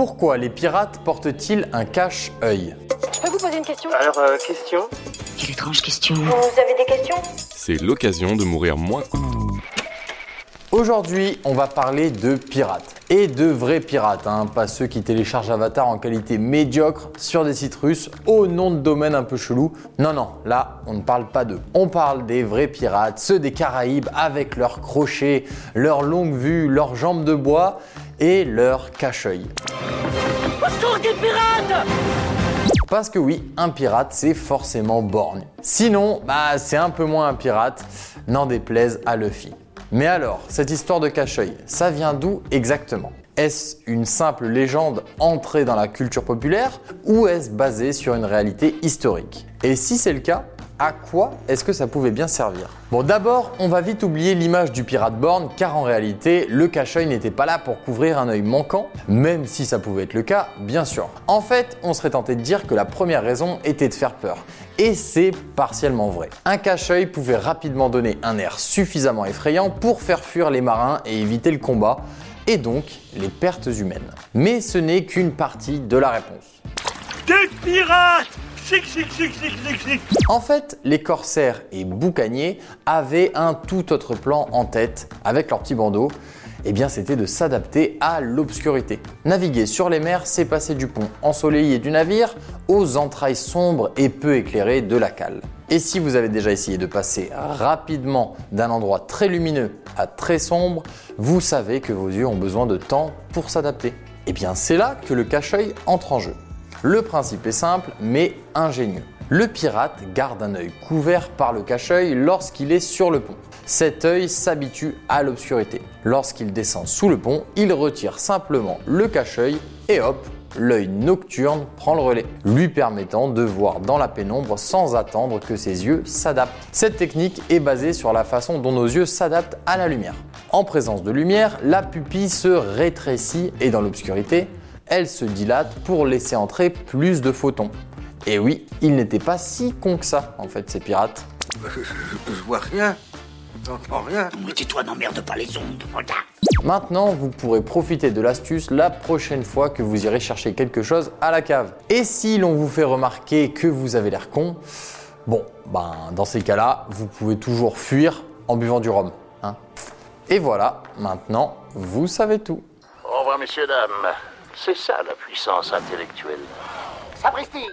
Pourquoi les pirates portent-ils un cache-œil Je peux vous poser une question Alors, euh, question Quelle étrange question. Vous avez des questions C'est l'occasion de mourir moins. Aujourd'hui, on va parler de pirates. Et de vrais pirates, hein, pas ceux qui téléchargent Avatar en qualité médiocre sur des sites russes au nom de domaine un peu chelou. Non, non, là, on ne parle pas d'eux. On parle des vrais pirates, ceux des Caraïbes avec leurs crochets, leurs longues vues, leurs jambes de bois et leur cache-œil. Parce que oui, un pirate, c'est forcément borgne. Sinon, bah, c'est un peu moins un pirate, n'en déplaise à Luffy. Mais alors, cette histoire de cache-œil, ça vient d'où exactement? Est-ce une simple légende entrée dans la culture populaire ou est-ce basé sur une réalité historique? Et si c'est le cas, à quoi est-ce que ça pouvait bien servir? Bon d'abord, on va vite oublier l'image du pirate borne car en réalité, le cache-œil n'était pas là pour couvrir un œil manquant, même si ça pouvait être le cas, bien sûr. En fait, on serait tenté de dire que la première raison était de faire peur. Et c'est partiellement vrai. Un cache-œil pouvait rapidement donner un air suffisamment effrayant pour faire fuir les marins et éviter le combat, et donc les pertes humaines. Mais ce n'est qu'une partie de la réponse. Des pirates En fait, les corsaires et boucaniers avaient un tout autre plan en tête avec leur petit bandeau. Eh bien, c'était de s'adapter à l'obscurité. Naviguer sur les mers, c'est passer du pont ensoleillé du navire aux entrailles sombres et peu éclairées de la cale. Et si vous avez déjà essayé de passer rapidement d'un endroit très lumineux à très sombre, vous savez que vos yeux ont besoin de temps pour s'adapter. Eh bien, c'est là que le cache-œil entre en jeu. Le principe est simple mais ingénieux. Le pirate garde un œil couvert par le cache-œil lorsqu'il est sur le pont. Cet œil s'habitue à l'obscurité. Lorsqu'il descend sous le pont, il retire simplement le cache-œil et hop, l'œil nocturne prend le relais, lui permettant de voir dans la pénombre sans attendre que ses yeux s'adaptent. Cette technique est basée sur la façon dont nos yeux s'adaptent à la lumière. En présence de lumière, la pupille se rétrécit et dans l'obscurité, elle se dilate pour laisser entrer plus de photons. Et oui, ils n'étaient pas si cons que ça, en fait, ces pirates. Je vois rien. J'entends rien. Mais tais-toi, n'emmerde pas les ondes. Regarde. Maintenant, vous pourrez profiter de l'astuce la prochaine fois que vous irez chercher quelque chose à la cave. Et si l'on vous fait remarquer que vous avez l'air con, bon, ben dans ces cas-là, vous pouvez toujours fuir en buvant du rhum. hein. Et voilà, maintenant, vous savez tout. Au revoir, messieurs, dames. C'est ça la puissance intellectuelle. Sapristi